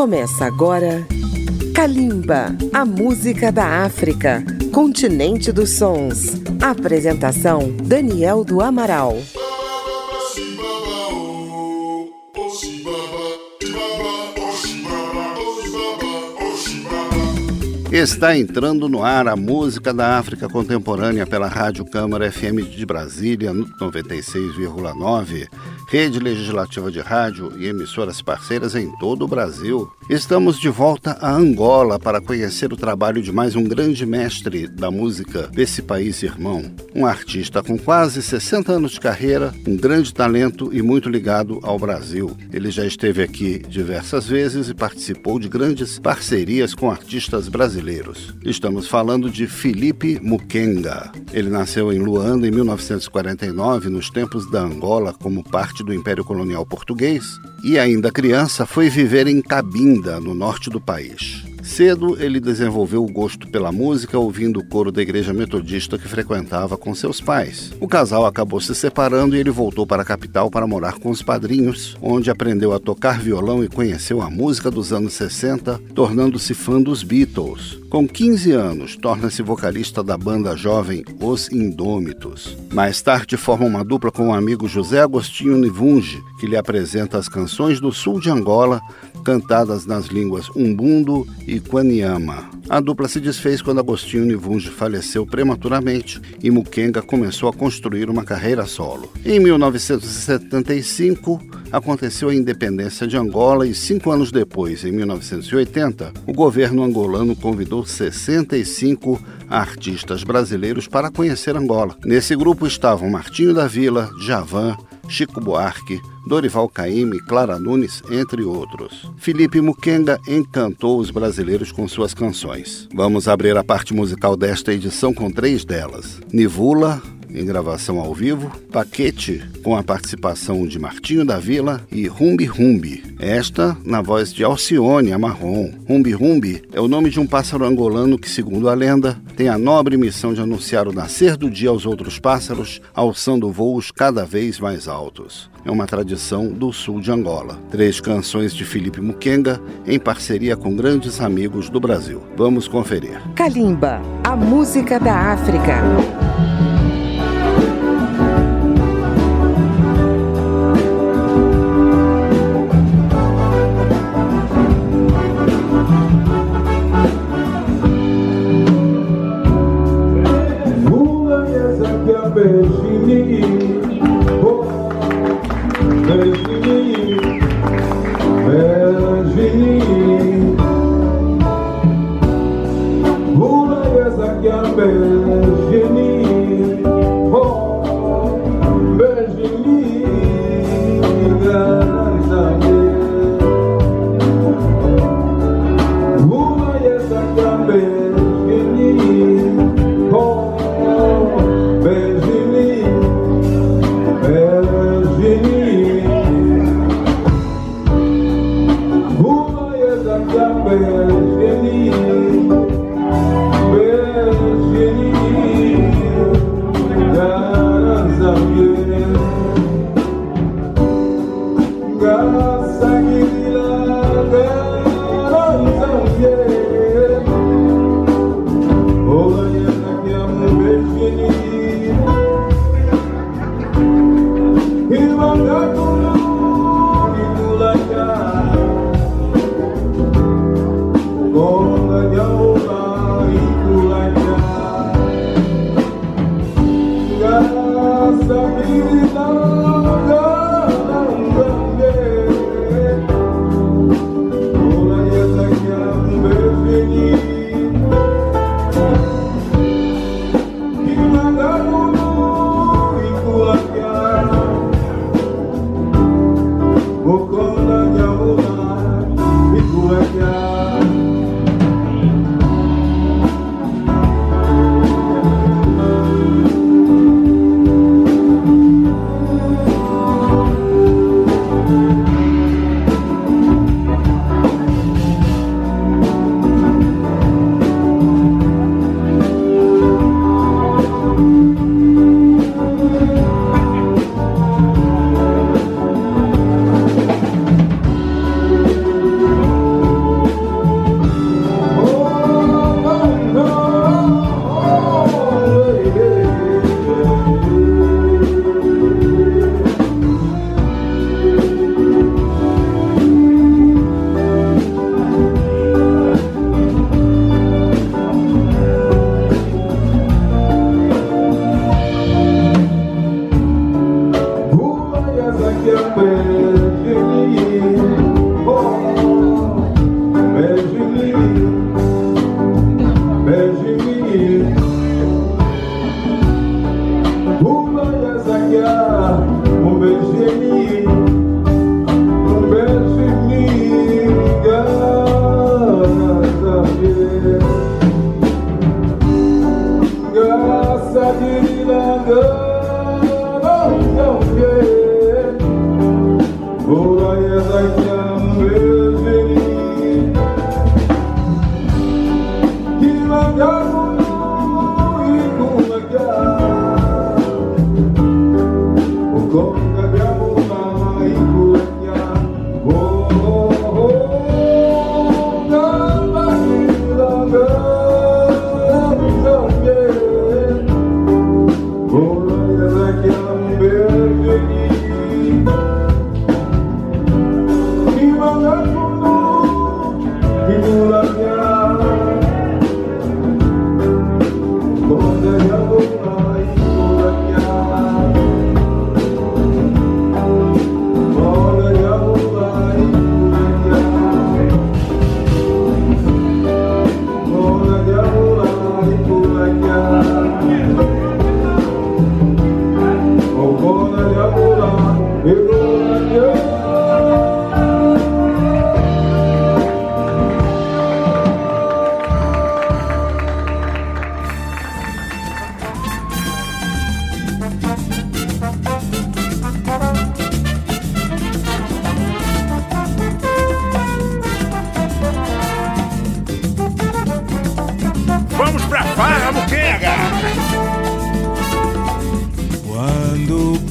Começa agora Kalimba, a música da África, continente dos sons. Apresentação Daniel do Amaral. Está entrando no ar a música da África contemporânea pela Rádio Câmara FM de Brasília, 96,9 rede legislativa de rádio e emissoras parceiras em todo o Brasil. Estamos de volta a Angola para conhecer o trabalho de mais um grande mestre da música desse país irmão. Um artista com quase 60 anos de carreira, um grande talento e muito ligado ao Brasil. Ele já esteve aqui diversas vezes e participou de grandes parcerias com artistas brasileiros. Estamos falando de Felipe Mukenga. Ele nasceu em Luanda em 1949, nos tempos da Angola, como parte do Império Colonial Português e, ainda criança, foi viver em Cabinda, no norte do país. Cedo, ele desenvolveu o gosto pela música ouvindo o coro da igreja metodista que frequentava com seus pais. O casal acabou se separando e ele voltou para a capital para morar com os padrinhos, onde aprendeu a tocar violão e conheceu a música dos anos 60, tornando-se fã dos Beatles. Com 15 anos, torna-se vocalista da banda jovem Os Indômitos. Mais tarde, forma uma dupla com o amigo José Agostinho Nivunge, que lhe apresenta as canções do sul de Angola, cantadas nas línguas umbundo e Kwanyama. A dupla se desfez quando Agostinho Nivunge faleceu prematuramente e Mukenga começou a construir uma carreira solo. Em 1975, aconteceu a independência de Angola e cinco anos depois, em 1980, o governo angolano convidou 65 artistas brasileiros para conhecer Angola. Nesse grupo estavam Martinho da Vila, Javan, Chico Buarque, Dorival Caymmi, Clara Nunes, entre outros. Felipe Mukenga encantou os brasileiros com suas canções. Vamos abrir a parte musical desta edição com três delas: Nivula, em gravação ao vivo, Paquete, com a participação de Martinho da Vila e Rumbi Rumbi, esta na voz de Alcione Amarron. Rumbi Rumbi é o nome de um pássaro angolano que, segundo a lenda, tem a nobre missão de anunciar o nascer do dia aos outros pássaros, alçando voos cada vez mais altos. É uma tradição do sul de Angola. Três canções de Felipe Mukenga em parceria com grandes amigos do Brasil. Vamos conferir. Kalimba, a música da África.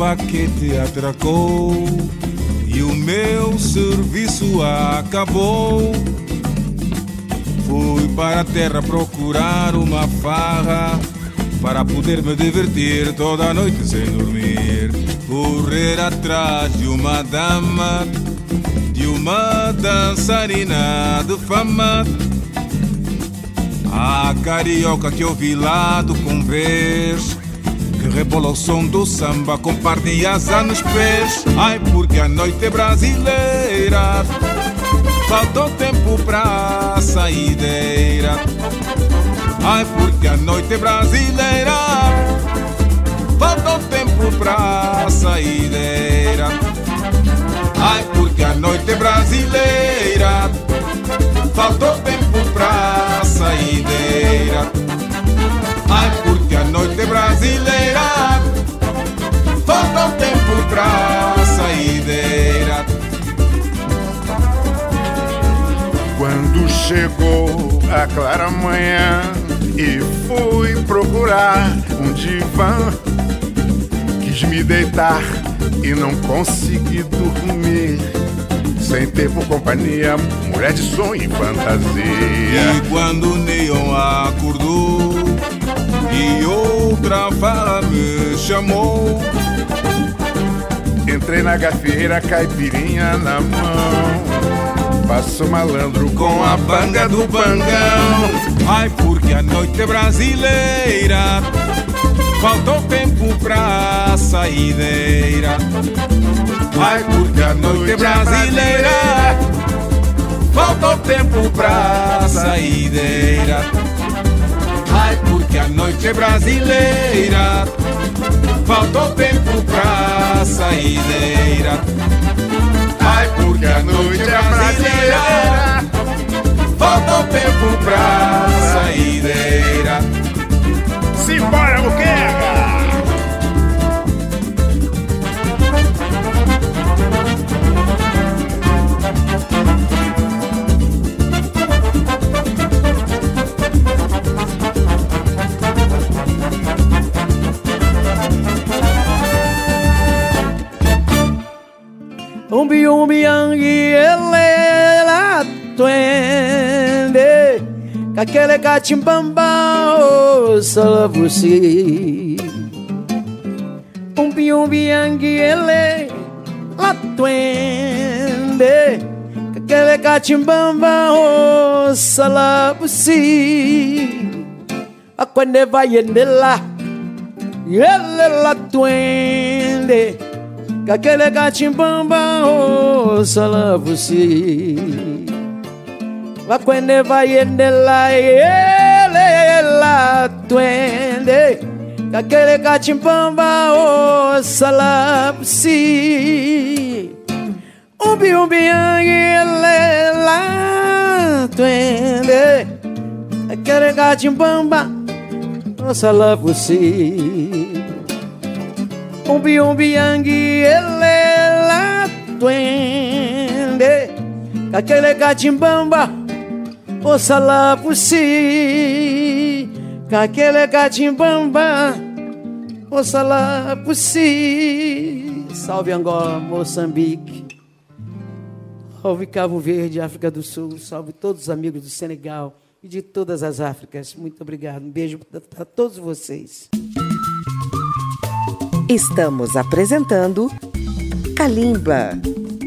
Paquete atracou e o meu serviço acabou. Fui para a terra procurar uma farra para poder me divertir toda noite sem dormir. Correr atrás de uma dama, de uma dançarina de fama. A carioca que eu vi lá do convés rebola o som do samba com asa nos pés. Ai, porque a noite é brasileira. Faltou tempo pra saideira. Ai, porque a noite é brasileira. Faltou tempo pra saideira. Ai, porque a noite é brasileira. Faltou tempo pra saideira. Ai, noite brasileira. Falta um tempo pra saideira Quando chegou a clara manhã E fui procurar um divã Quis me deitar e não consegui dormir. Sem ter por companhia, mulher de sonho e fantasia. E quando o neon acordou e outra fala me chamou. Entrei na gafieira, caipirinha na mão. Passo malandro com a banga do bangão. Ai, porque a noite é brasileira. Faltou tempo pra saideira. Ai, porque a noite é brasileira. Faltou tempo pra saideira. Ai, porque a noite é brasileira. Faltou tempo pra saideira. Ai, porque a noite é brasileira. Faltou tempo pra saideira. Simbora, Buquega! Umbi umbi yangi ele la twende kakele kachimbamba salavusi. Umbi umbi yangi ele la twende kakele kachimbamba o salavusi. Akwende vayendela ele la twende Kakele kachimbamba o salavusi Vakwende vayende la ele la twende Kakele kachimbamba o salavusi Umbi umbi ele la twende Kakele kachimbamba o salavusi Umbi umbi yangue, elela duende Aquele gatimbamba, ouça lá por si Aquele gatimbamba, ouça lá por si Salve Angola, Moçambique Salve Cabo Verde, África do Sul Salve todos os amigos do Senegal e de todas as Áfricas. Muito obrigado. Um beijo para todos vocês. Estamos apresentando Kalimba.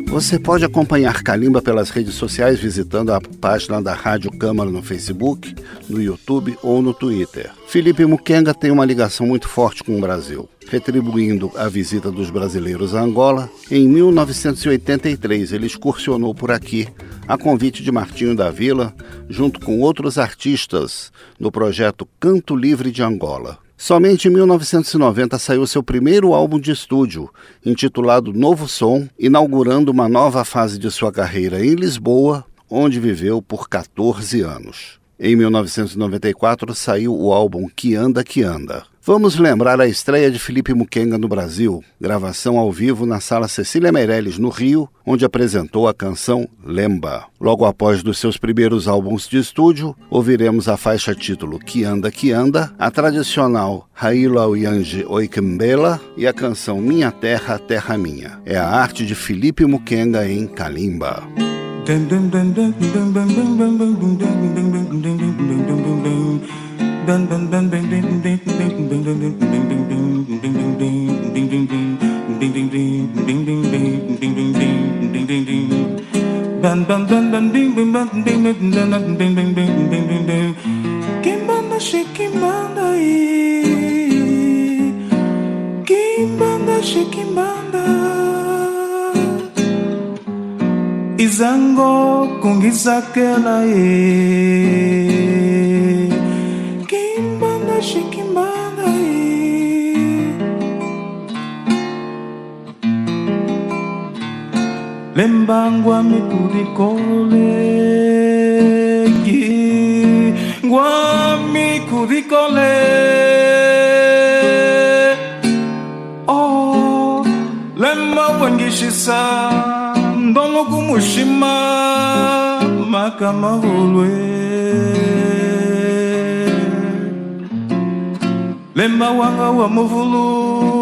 Você pode acompanhar Kalimba pelas redes sociais visitando a página da Rádio Câmara no Facebook, no YouTube ou no Twitter. Felipe Mukenga tem uma ligação muito forte com o Brasil, retribuindo a visita dos brasileiros a Angola. Em 1983, ele excursionou por aqui a convite de Martinho da Vila, junto com outros artistas, no projeto Canto Livre de Angola. Somente em 1990 saiu seu primeiro álbum de estúdio, intitulado Novo Som, inaugurando uma nova fase de sua carreira em Lisboa, onde viveu por 14 anos. Em 1994 saiu o álbum Que Anda Que Anda. Vamos lembrar a estreia de Felipe Mukenga no Brasil, gravação ao vivo na Sala Cecília Meirelles, no Rio, onde apresentou a canção Lemba. Logo após dos seus primeiros álbuns de estúdio, ouviremos a faixa título Que Anda Que Anda, a tradicional Raila Uyange Oikembela e a canção Minha Terra, Terra Minha. É a arte de Felipe Mukenga em Kalimba. Quem manda che, quem manda aí? Quem manda che, quem manda? Izango kungizakela aí. lembangwa mikudikolegi ngwa kole. oh lemma wangishisa. Ndongo kumushima. Makamahulwe lemba wanga wa muvulu.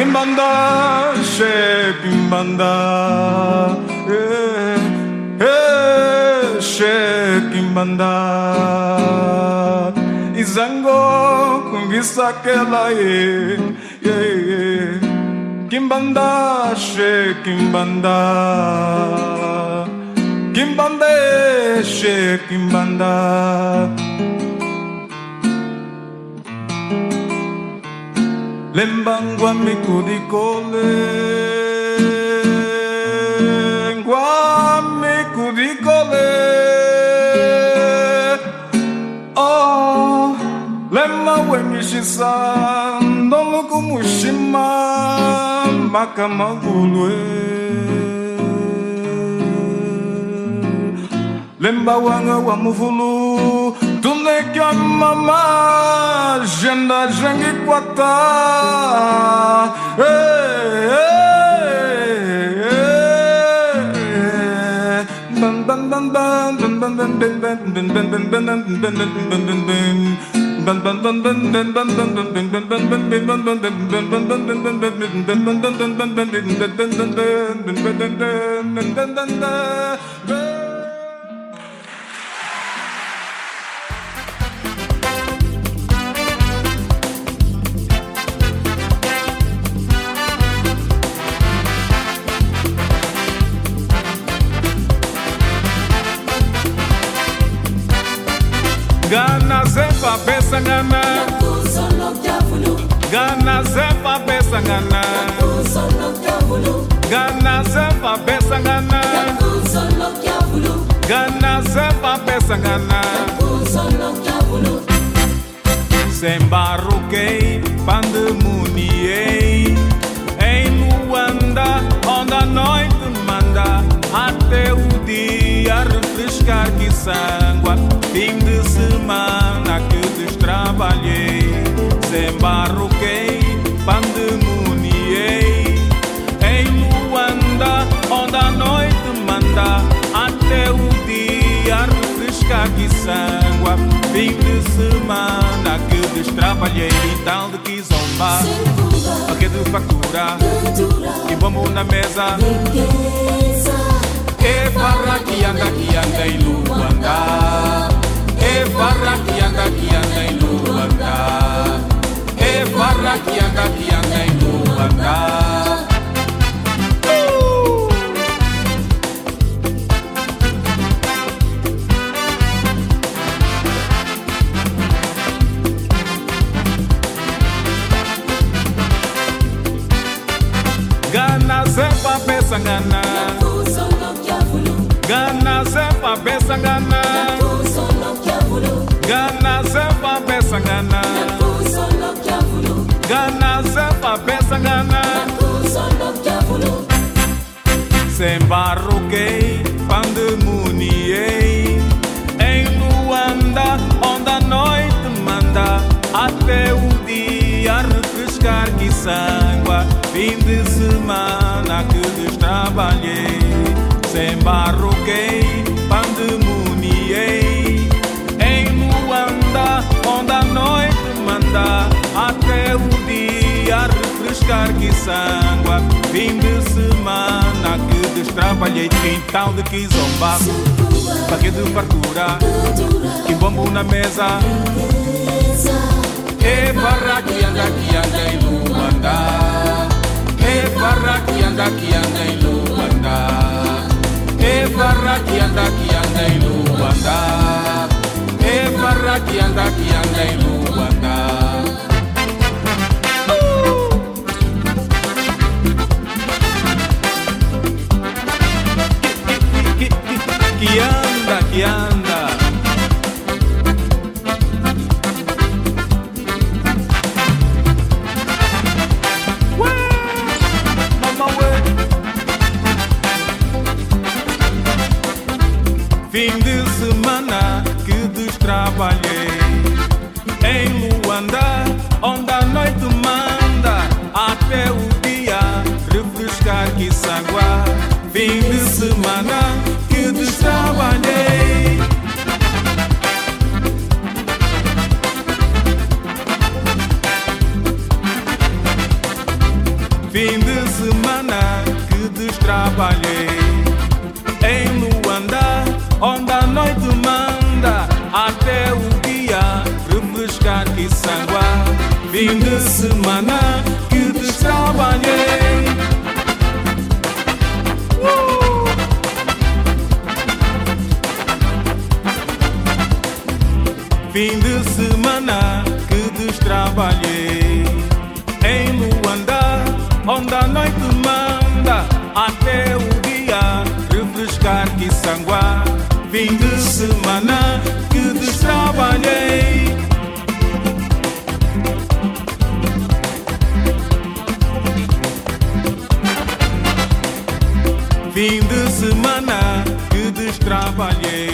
빈 반다 쉐빈 반다 쉐빈 반다 이상고 비싸게라에 김반다 쉐 김반다 김반다 쉐 김반다 Lembangwa mi kudiko le Oh Lema wengishisa Ndoluku mushima Maka magulwe. Lemba wanga wa mufulu kama majenda jengi kwata hey, hey, Gana zepa besa ngana. Gana zepa besa ngana. Gana zepa besa ngana. Gana sepa peça gana Sembarruquei, pandemuniei Em Luanda, onde a noite manda Até o dia refrescar que sangua que sangua Fim de semana que destrabalhei E tal de que zomba. Paquê de factura E vamos na mesa. E farra que anda, que anda em Luanda E farra que anda, que anda em Luanda E farra que anda, que anda em Luanda sepa peça gana. Gana sepa peça gana. Gana sepa peça gana. Gana sepa peça gana. Sembarruquei, pandemuniei Em Luanda, onde a noite manda. Até o dia refrescar que sangua Fim de semana que destrabalhei Sembarruquei, pandemuniei Em Luanda, onde a noite manda Até o dia refrescar que sangua. Fim de semana que destrabalhei Quintal de Kizomba Paquê de fartura E bombo na mesa. E barra que anda, que anda em Luanda. E barra que anda, que anda em Luanda Luanda E barra que anda, que anda em Luanda que, onde a noite manda Até o dia refrescar que sangua. Fim de semana que destrabalhei. Fim de semana que destrabalhei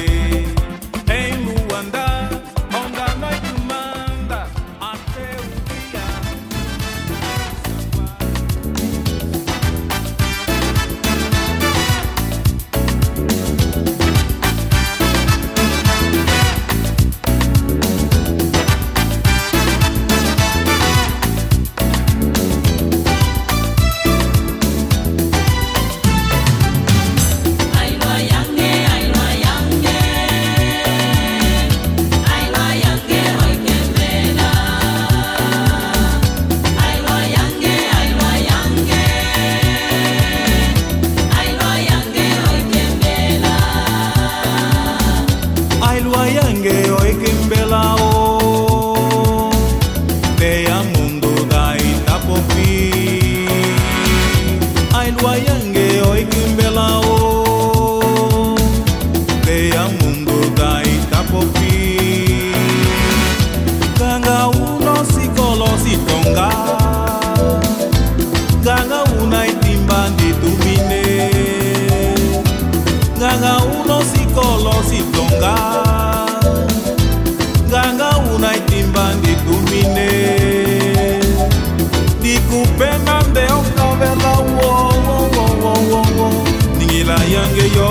yange yo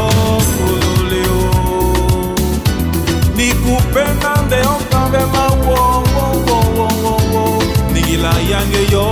kolo leo nikupenda ndeyo kambe mawowowowowo nigila yange yo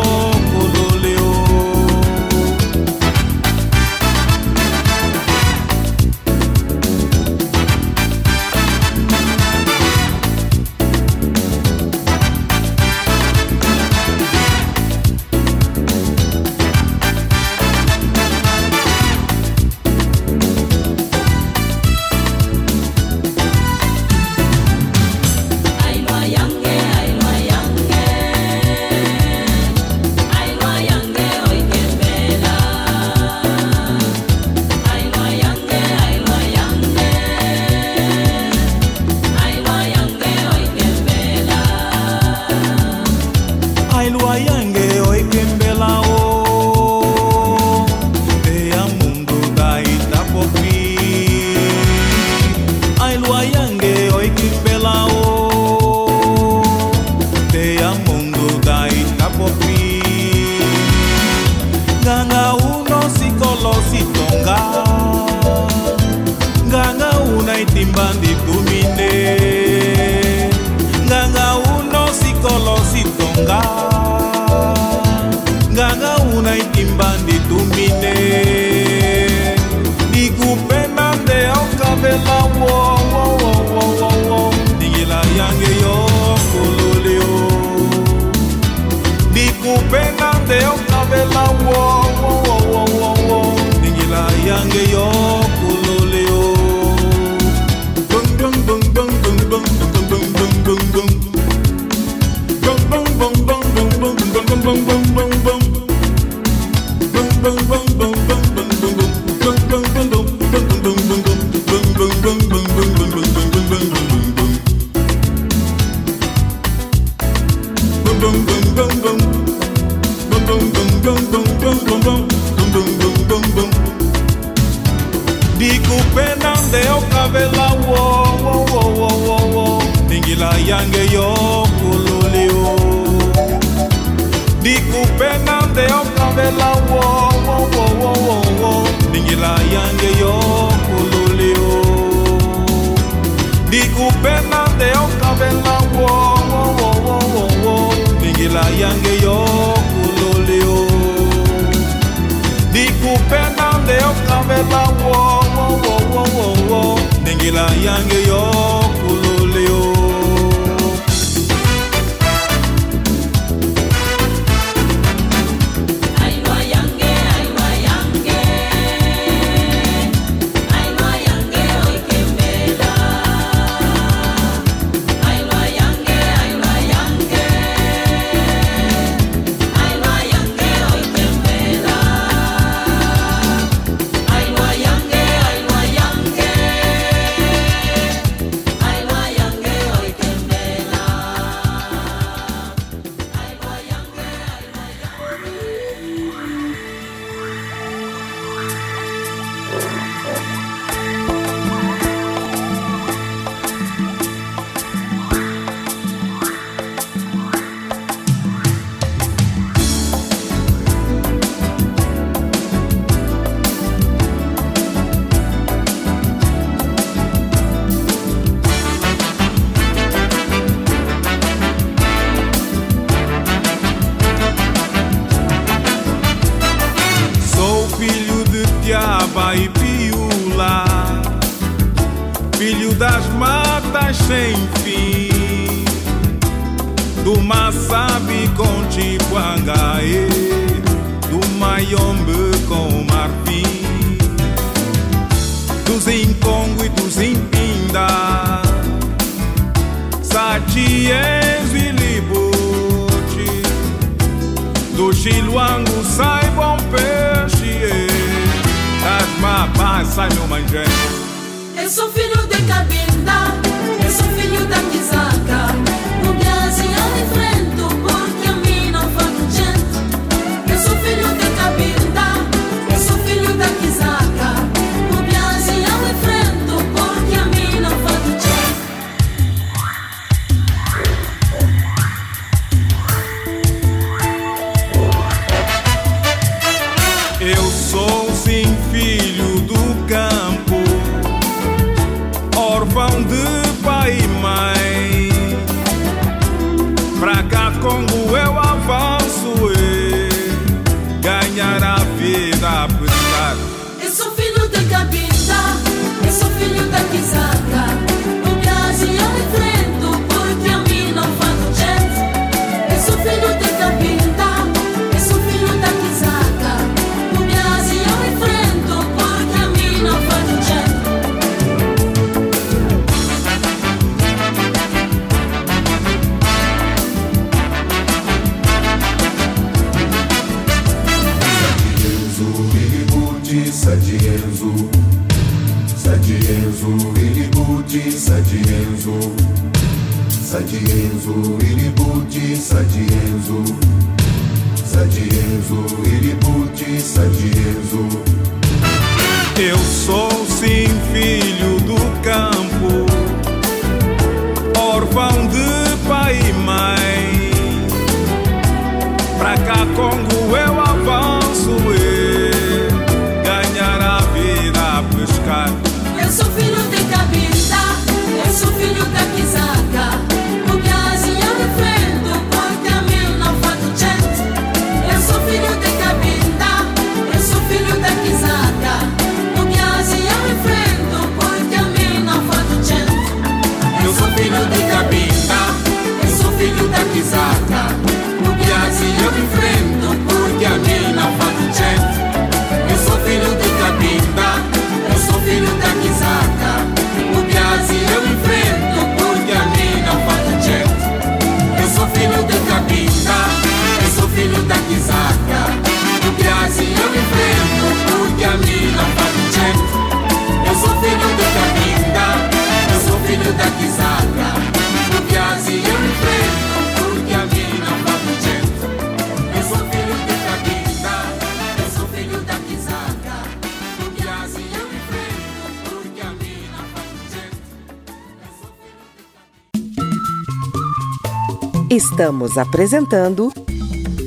Estamos apresentando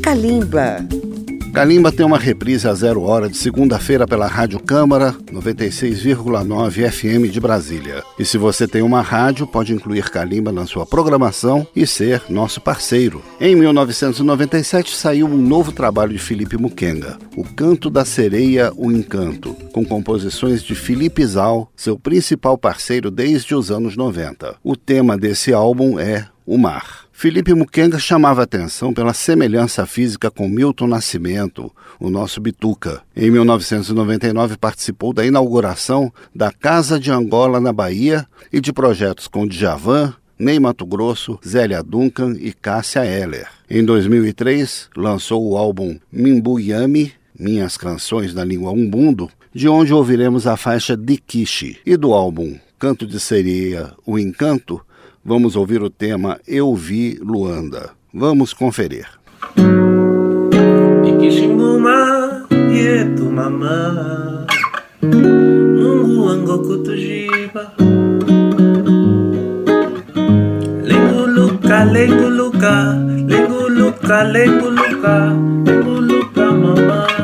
Kalimba. Kalimba tem uma reprise a zero hora de segunda-feira pela Rádio Câmara 96,9 FM de Brasília. E se você tem uma rádio, pode incluir Kalimba na sua programação e ser nosso parceiro. Em 1997 saiu um novo trabalho de Felipe Muquenga, O Canto da Sereia, o Encanto, com composições de Felipe Zal, seu principal parceiro desde os anos 90. O tema desse álbum é o mar. Felipe Muquenga chamava atenção pela semelhança física com Milton Nascimento, o nosso Bituca. Em 1999 participou da inauguração da Casa de Angola na Bahia e de projetos com Djavan, Ney Mato Grosso, Zélia Duncan e Cássia Eller. Em 2003 lançou o álbum Mimbuyami, Minhas Canções na Língua Umbundo, de onde ouviremos a faixa Dikishi. E do álbum Canto de Sereia, O Encanto, vamos ouvir o tema Eu Vi Luanda. Vamos conferir. lenguluka lenguluka lenguluka lenguluka lenguluka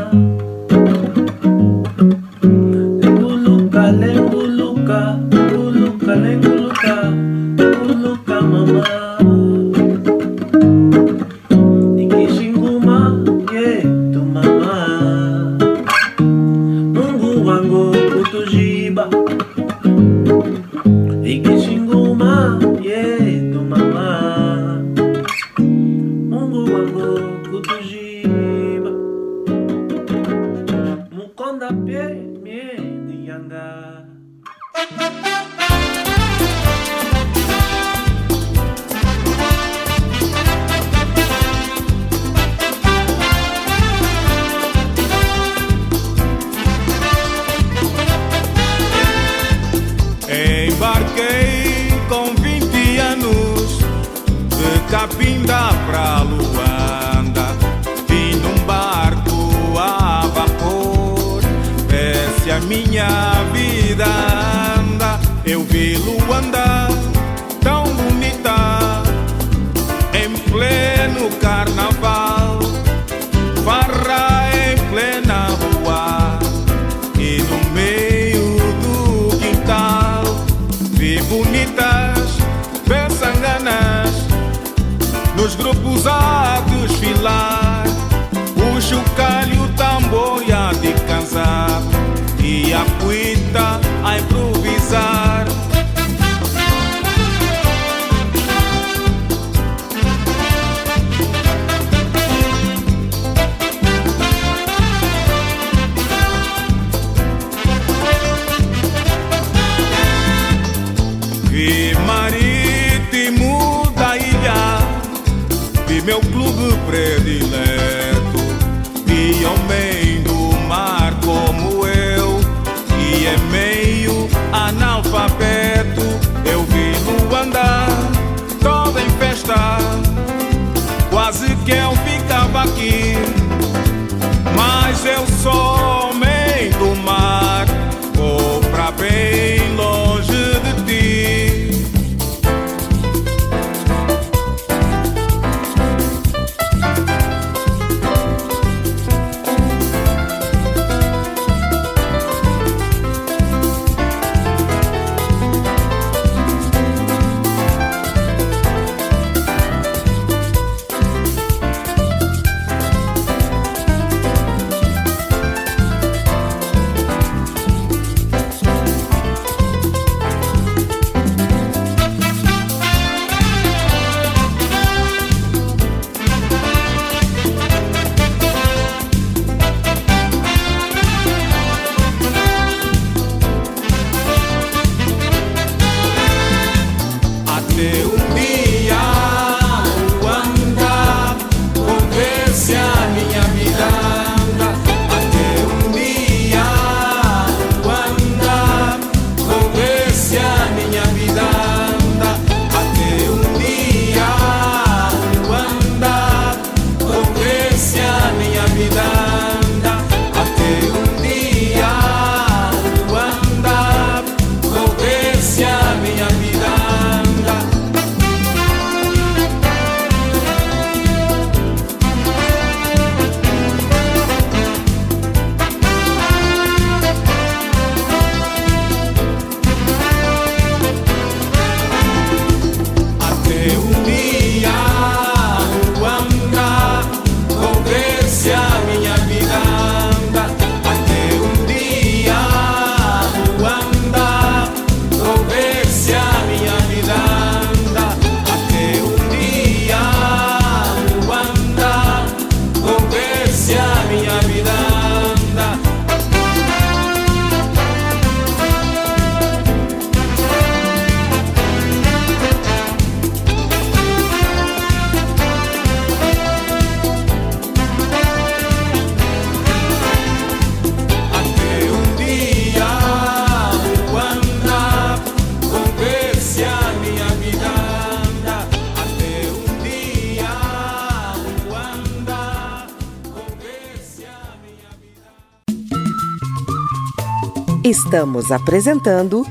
Estamos apresentando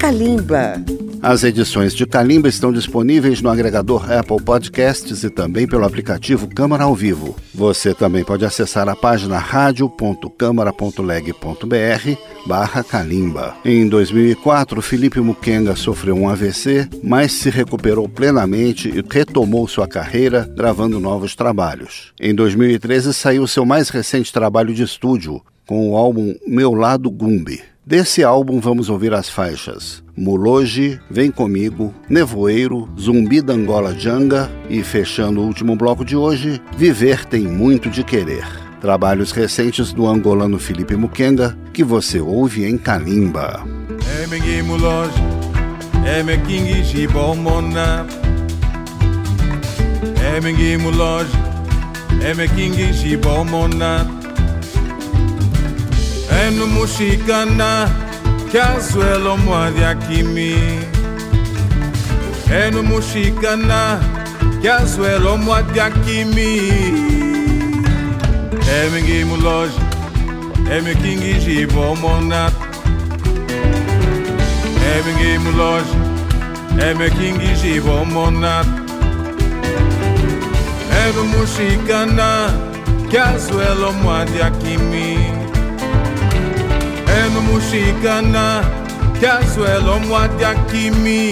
Kalimba. As edições de Calimba estão disponíveis no agregador Apple Podcasts e também pelo aplicativo Câmara ao Vivo. Você também pode acessar a página radio.câmara.leg.br barra Calimba. Em 2004, Felipe Mukenga sofreu um AVC, mas se recuperou plenamente e retomou sua carreira gravando novos trabalhos. Em 2013 saiu seu mais recente trabalho de estúdio, com o álbum Meu Lado Gumbi. Desse álbum vamos ouvir as faixas Muloge, Vem Comigo, Nevoeiro, Zumbi da Angola Janga e, fechando o último bloco de hoje, Viver Tem Muito de Querer. Trabalhos recentes do angolano Felipe Mukenga, que você ouve em Kalimba. Mushikana kyazwelo mwadi akimi enu mushikana kyazwelo mwadi akimi emingi muloji emikingi jibo monat emingi muloji emikingi jibo monat enu mushikana akimi eno mushikana kyazwelo mwadyakimi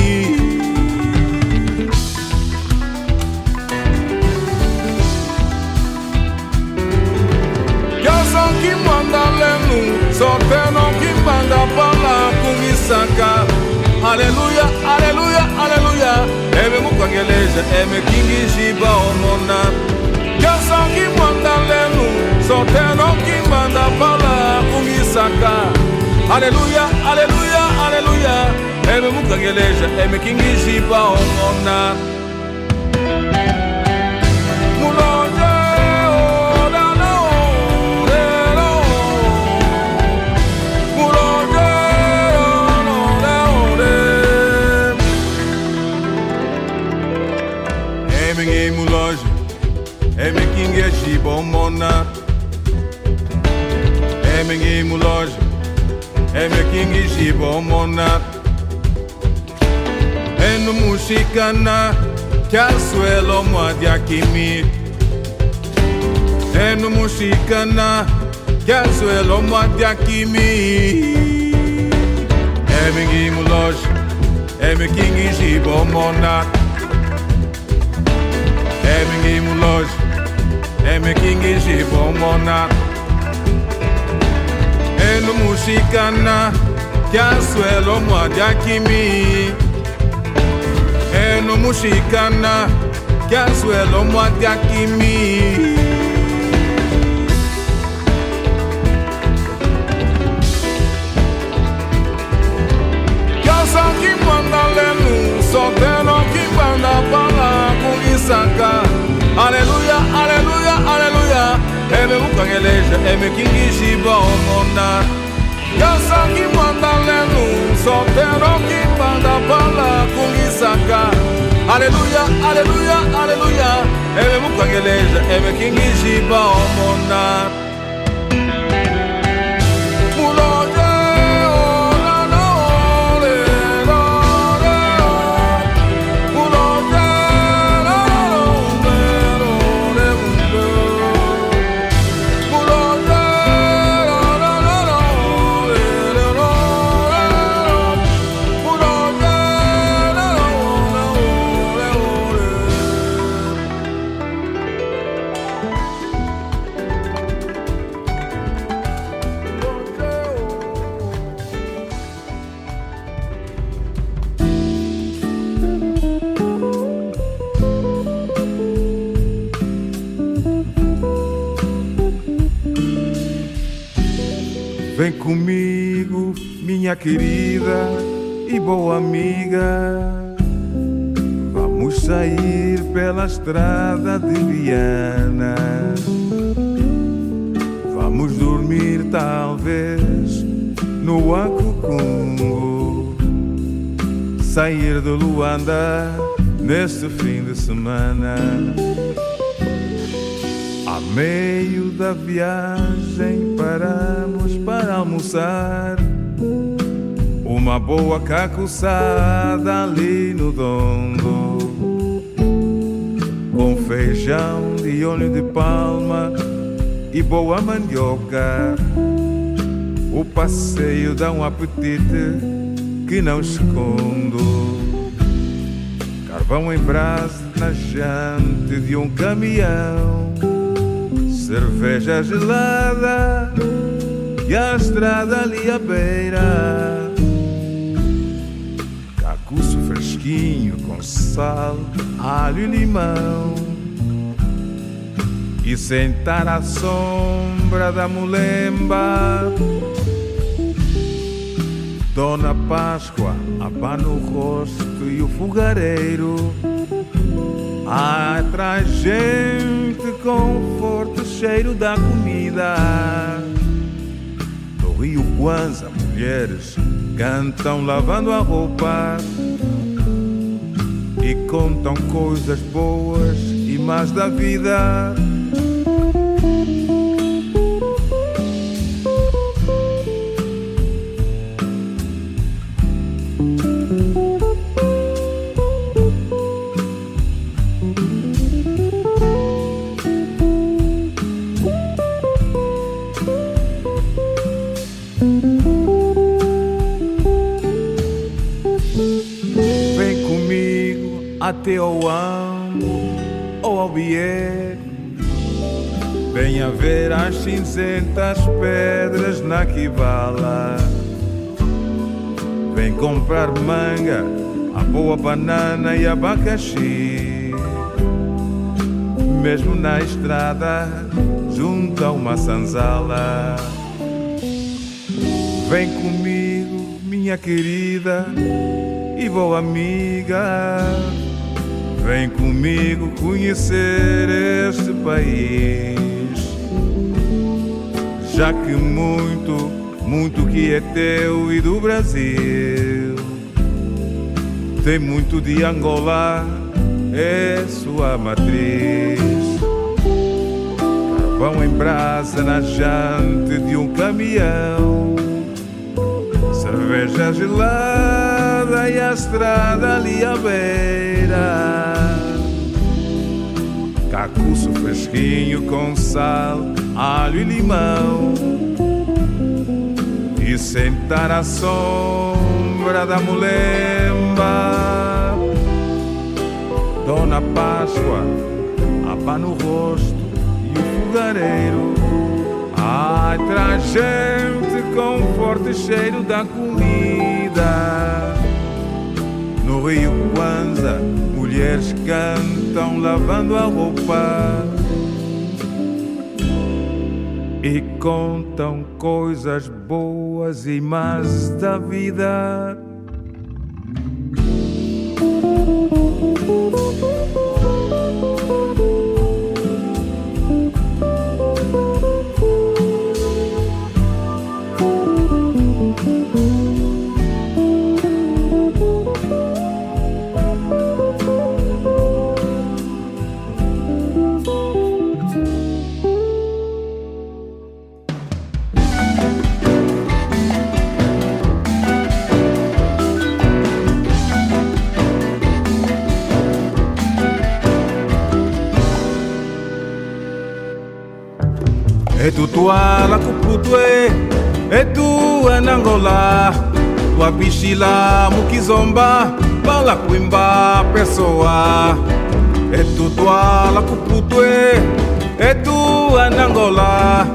Kyason kimanda lenu soteno kimbanda pala kungisaka. Aleluya, aleluya, aleluya Eme mukangeleja, eme kingijiba omona Kyason kimanda lenu soteno kimbanda pala kungisaka Aleluya, aleluya, aleluya Eme mukangeleja, eme kingijiba omona Mulonje, oh, da, no, de, no. Mulonje, oh, no, de, oh, de. Eme ngi mulonje, eme kingijiba Eme ngi mulonje, eme kingijiba omona enu mushikana kyaswelo mwadyakimi enu mushikana kyaswelo mwadyakimi emingi muloj emikingi jibomona emingi muloj emikingi jibomona enu mushikana kyaswelo mwadyakimi eno mushikana kyaswelo mwadyakimi kyasa kimbanda lenu soteno kimbanda pala kungisaka aleluya aleluya aleluya mukangeleja eme kingishiba omona kyasa kimbanda lenu soteno kimbanda pala kungisaka. Aleluya aleluya aleluya. Eme mukangeleja eme kingishiba omona comigo, minha querida e boa amiga. Vamos sair pela estrada de Viana. Vamos dormir, talvez, no Acucungo. Sair de Luanda neste fim de semana. A meio da viagem paramos para almoçar. Numa boa cacuçada ali no dondo. Com feijão de óleo de palma e boa mandioca. O passeio dá um apetite que não escondo. Carvão em brasa na jante de um caminhão. Cerveja gelada a estrada ali à beira. Cacuço fresquinho com sal, alho e limão. E sentar à sombra da mulemba. Dona Páscoa abana o rosto e o fogareiro. Atrás gente com forte cheiro da comida. Rio Guanza, mulheres cantam lavando a roupa e contam coisas boas e más da vida. Até ao Ambo ou ao Bié. Venha ver as cinzentas pedras na Kivala. Vem comprar manga, a boa banana e abacaxi. Mesmo na estrada, junto a uma sanzala. Vem comigo, minha querida e boa amiga. Vem comigo conhecer este país. Já que muito, muito que é teu e do Brasil. Tem muito de Angola, é sua matriz. Carvão em brasa na jante de um caminhão. Cerveja gelada e a estrada ali à beira. Cacuço fresquinho com sal, alho e limão. E sentar à sombra da mulemba. Dona Páscoa, abana o rosto e o fogareiro. Ai, traz gente com forte cheiro da comida. No Rio Kwanza, mulheres cantam lavando a roupa e contam coisas boas e más da vida. E tu tuala kuputwe E tu anangola Tua bichila mukizomba Bala kuimba pessoa E tu tuala kuputwe E tu anangola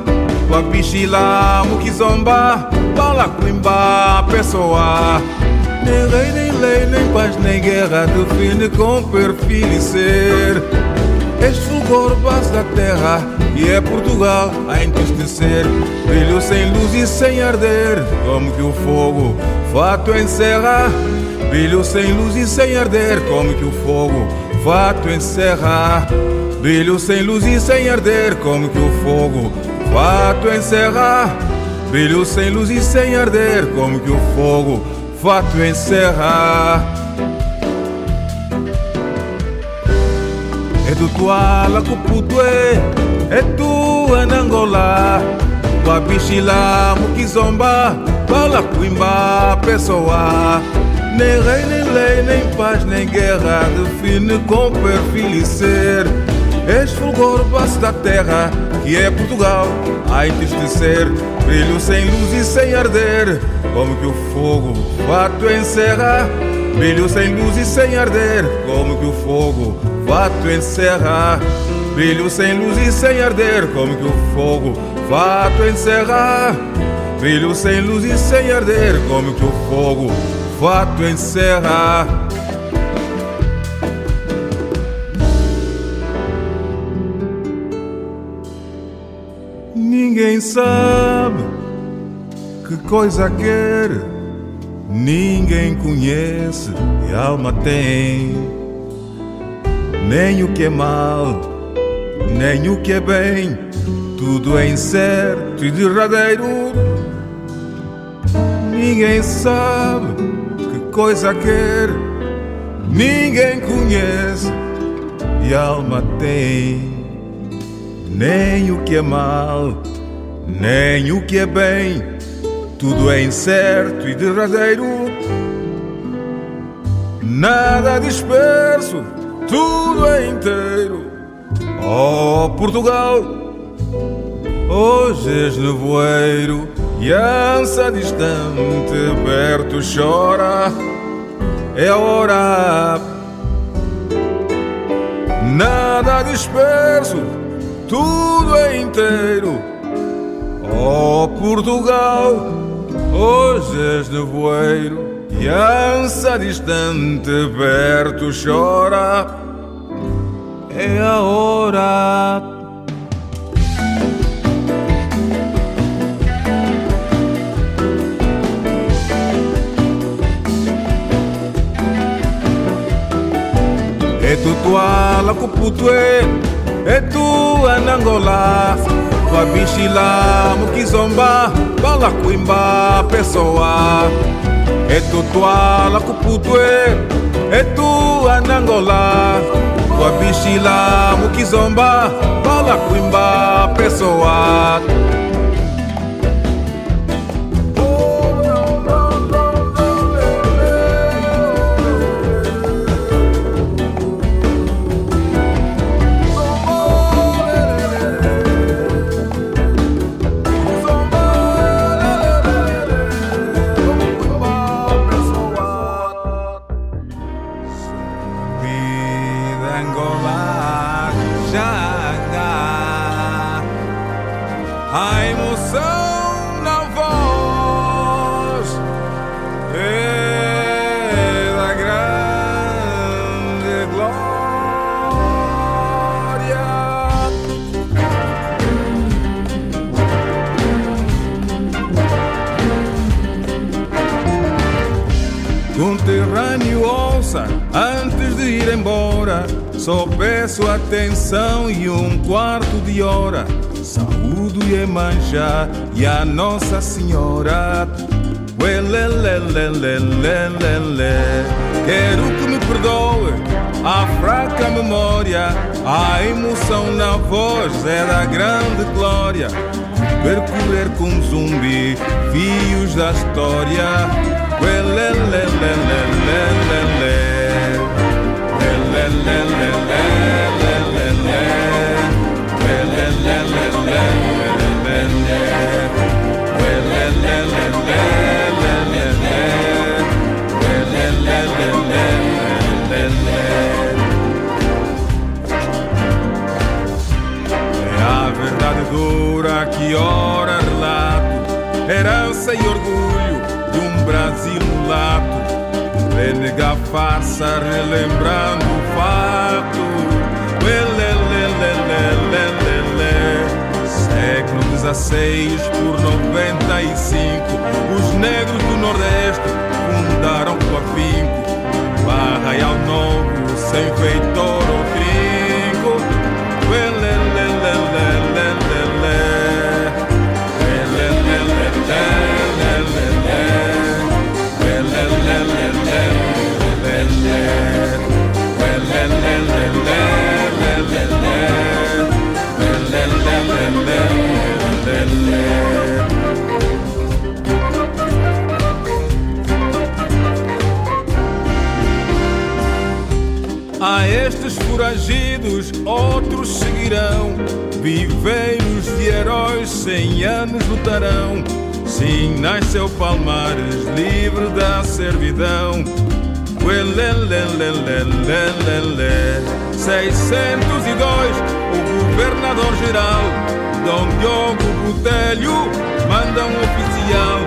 Tua bichila mukizomba Bala kuimba pessoa Nem rei, nem lei, nem paz, nem guerra Define com perfil e ser És fulgor, base da terra E é Portugal a entristecer Brilho sem luz e sem arder Como que o fogo fato encerra Brilho sem luz e sem arder Como que o fogo fato encerra Brilho sem luz e sem arder Como que o fogo fato encerra Brilho sem luz e sem arder Como que o fogo fato encerra Do tuala kuputwe tu anangola Tua bichila mukizomba Bala Coimba, pessoa. Nem rei, nem lei, nem paz, nem guerra define com perfil e ser. Fulgor base da terra, que é Portugal, a entristecer. Brilho sem luz e sem arder, como que o fogo fato encerra. Brilho sem luz e sem arder, como que o fogo fato encerra. Brilho sem luz e sem arder, como que o fogo fato encerra. Brilho sem luz e sem arder, como que o fogo fato encerra. Ninguém sabe que coisa quer, ninguém conhece e alma tem. Nem o que é mal, nem o que é bem, tudo é incerto e derradeiro. Ninguém sabe que coisa quer, ninguém conhece e alma tem. Nem o que é mal, nem o que é bem, tudo é incerto e derradeiro. Nada disperso, tudo é inteiro. Oh, Portugal, hoje és nevoeiro e ansa distante, perto chora. É a hora, nada disperso tudo é inteiro. Oh Portugal, hoje és nevoeiro e ansa distante perto chora. É a hora. É tutuala cuputue é tua Angola Wabishila mukizomba Bala kuimba pessoa Tutuala kuputwe É tua Angola Wabishila mukizomba Bala kuimba pessoa Só peço atenção e um quarto de hora. Saúdo e manjar e a Nossa Senhora. Quero que me perdoe a fraca memória, a emoção na voz é da grande glória. Percorrer com zumbi fios da história. É a dura que ora relato, herança e orgulho de um Brasil mulato. Renega farsa relembrando o fato. Século XVI por 95, os negros do Nordeste fundaram com afinco. Barra e ao novo, sem feitor ou trinco. Foragidos outros seguirão. Viveiros de heróis cem anos lutarão. Sim, nasceu Palmares livre da servidão. Uelelelelelelele. 602, o governador-geral, Dom Diogo Botelho, manda um oficial,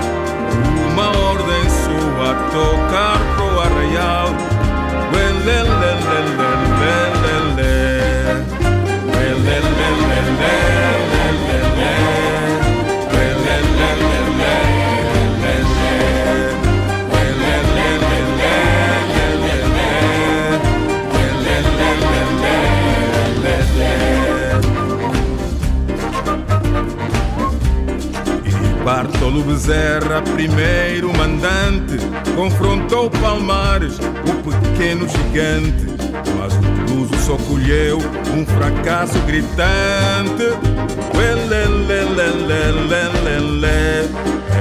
uma ordem sua tocar pro arraial. Uelelelelelelele. Bartolo Bezerra, primeiro mandante, confrontou Palmares, o pequeno gigante. Mas o Luso só colheu um fracasso gritante.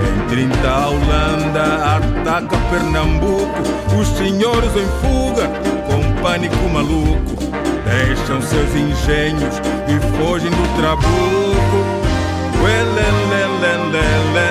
Em 30 a Holanda ataca Pernambuco, os senhores em fuga com pânico maluco. Deixam seus engenhos e fogem do trabuco. Uelelelelelelele.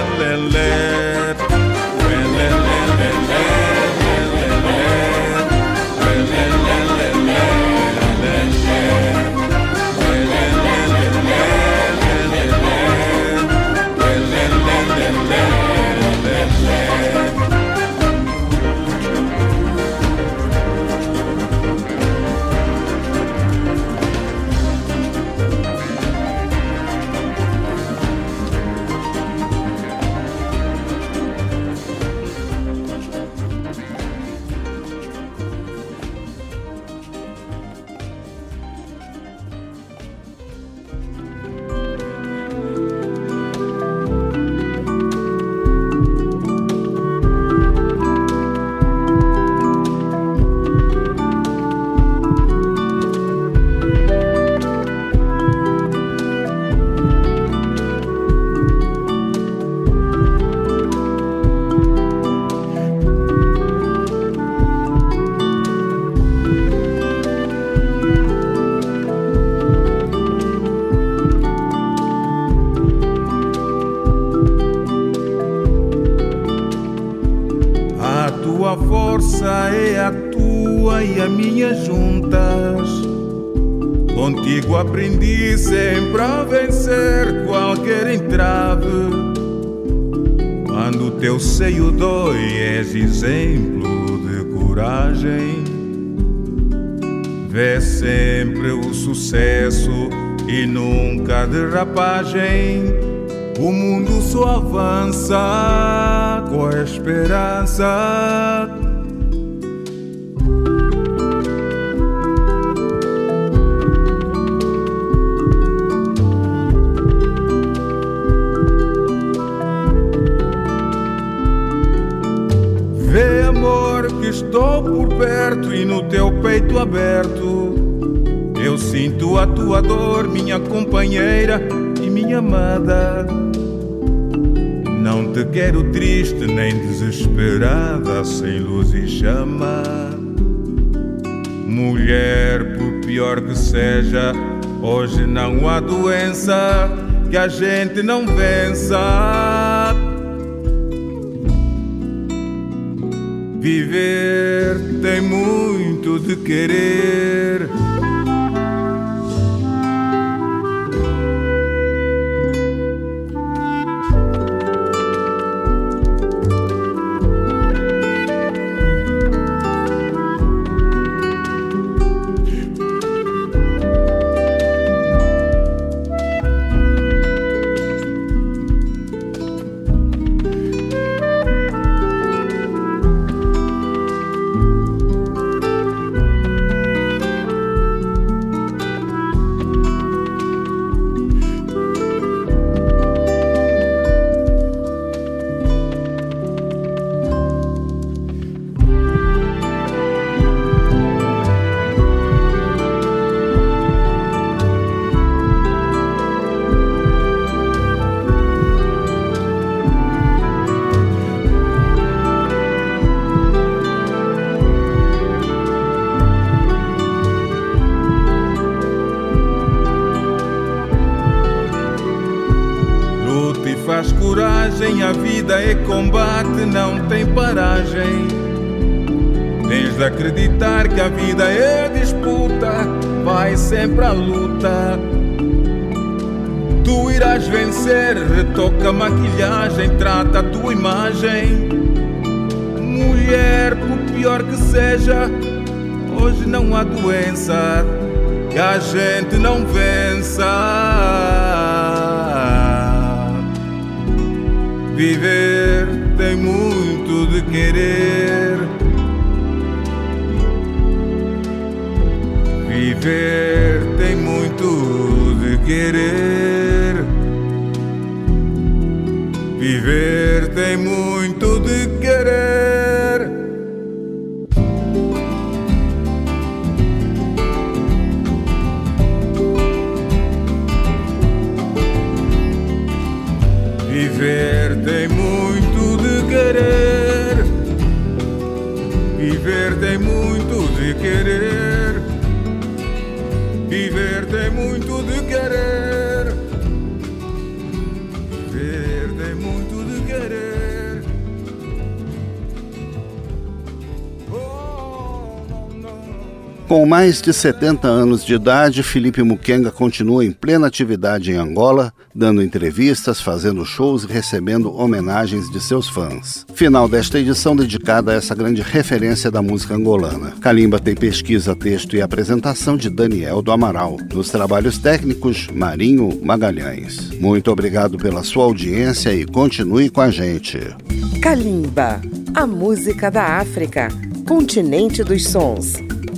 Derrapagem. O mundo só avança com a esperança. Vê, amor, que estou por perto e no teu peito aberto. Sinto a tua dor, minha companheira e minha amada. Não te quero triste nem desesperada, sem luz e chama. Mulher, por pior que seja, hoje não há doença que a gente não vença. Viver tem muito de querer. Vida é combate, não tem paragem. Tens de acreditar que a vida é disputa, vai sempre à luta. Tu irás vencer, retoca a maquilhagem, trata a tua imagem. Mulher, por pior que seja, hoje não há doença que a gente não vença. Viver tem muito de querer. Viver tem muito de querer. Viver tem muito muito de Com mais de 70 anos de idade, Felipe Muquenga continua em plena atividade em Angola, dando entrevistas, fazendo shows e recebendo homenagens de seus fãs. Final desta edição dedicada a essa grande referência da música angolana. Kalimba tem pesquisa, texto e apresentação de Daniel do Amaral. Nos trabalhos técnicos, Marinho Magalhães. Muito obrigado pela sua audiência e continue com a gente. Kalimba, a música da África, continente dos sons.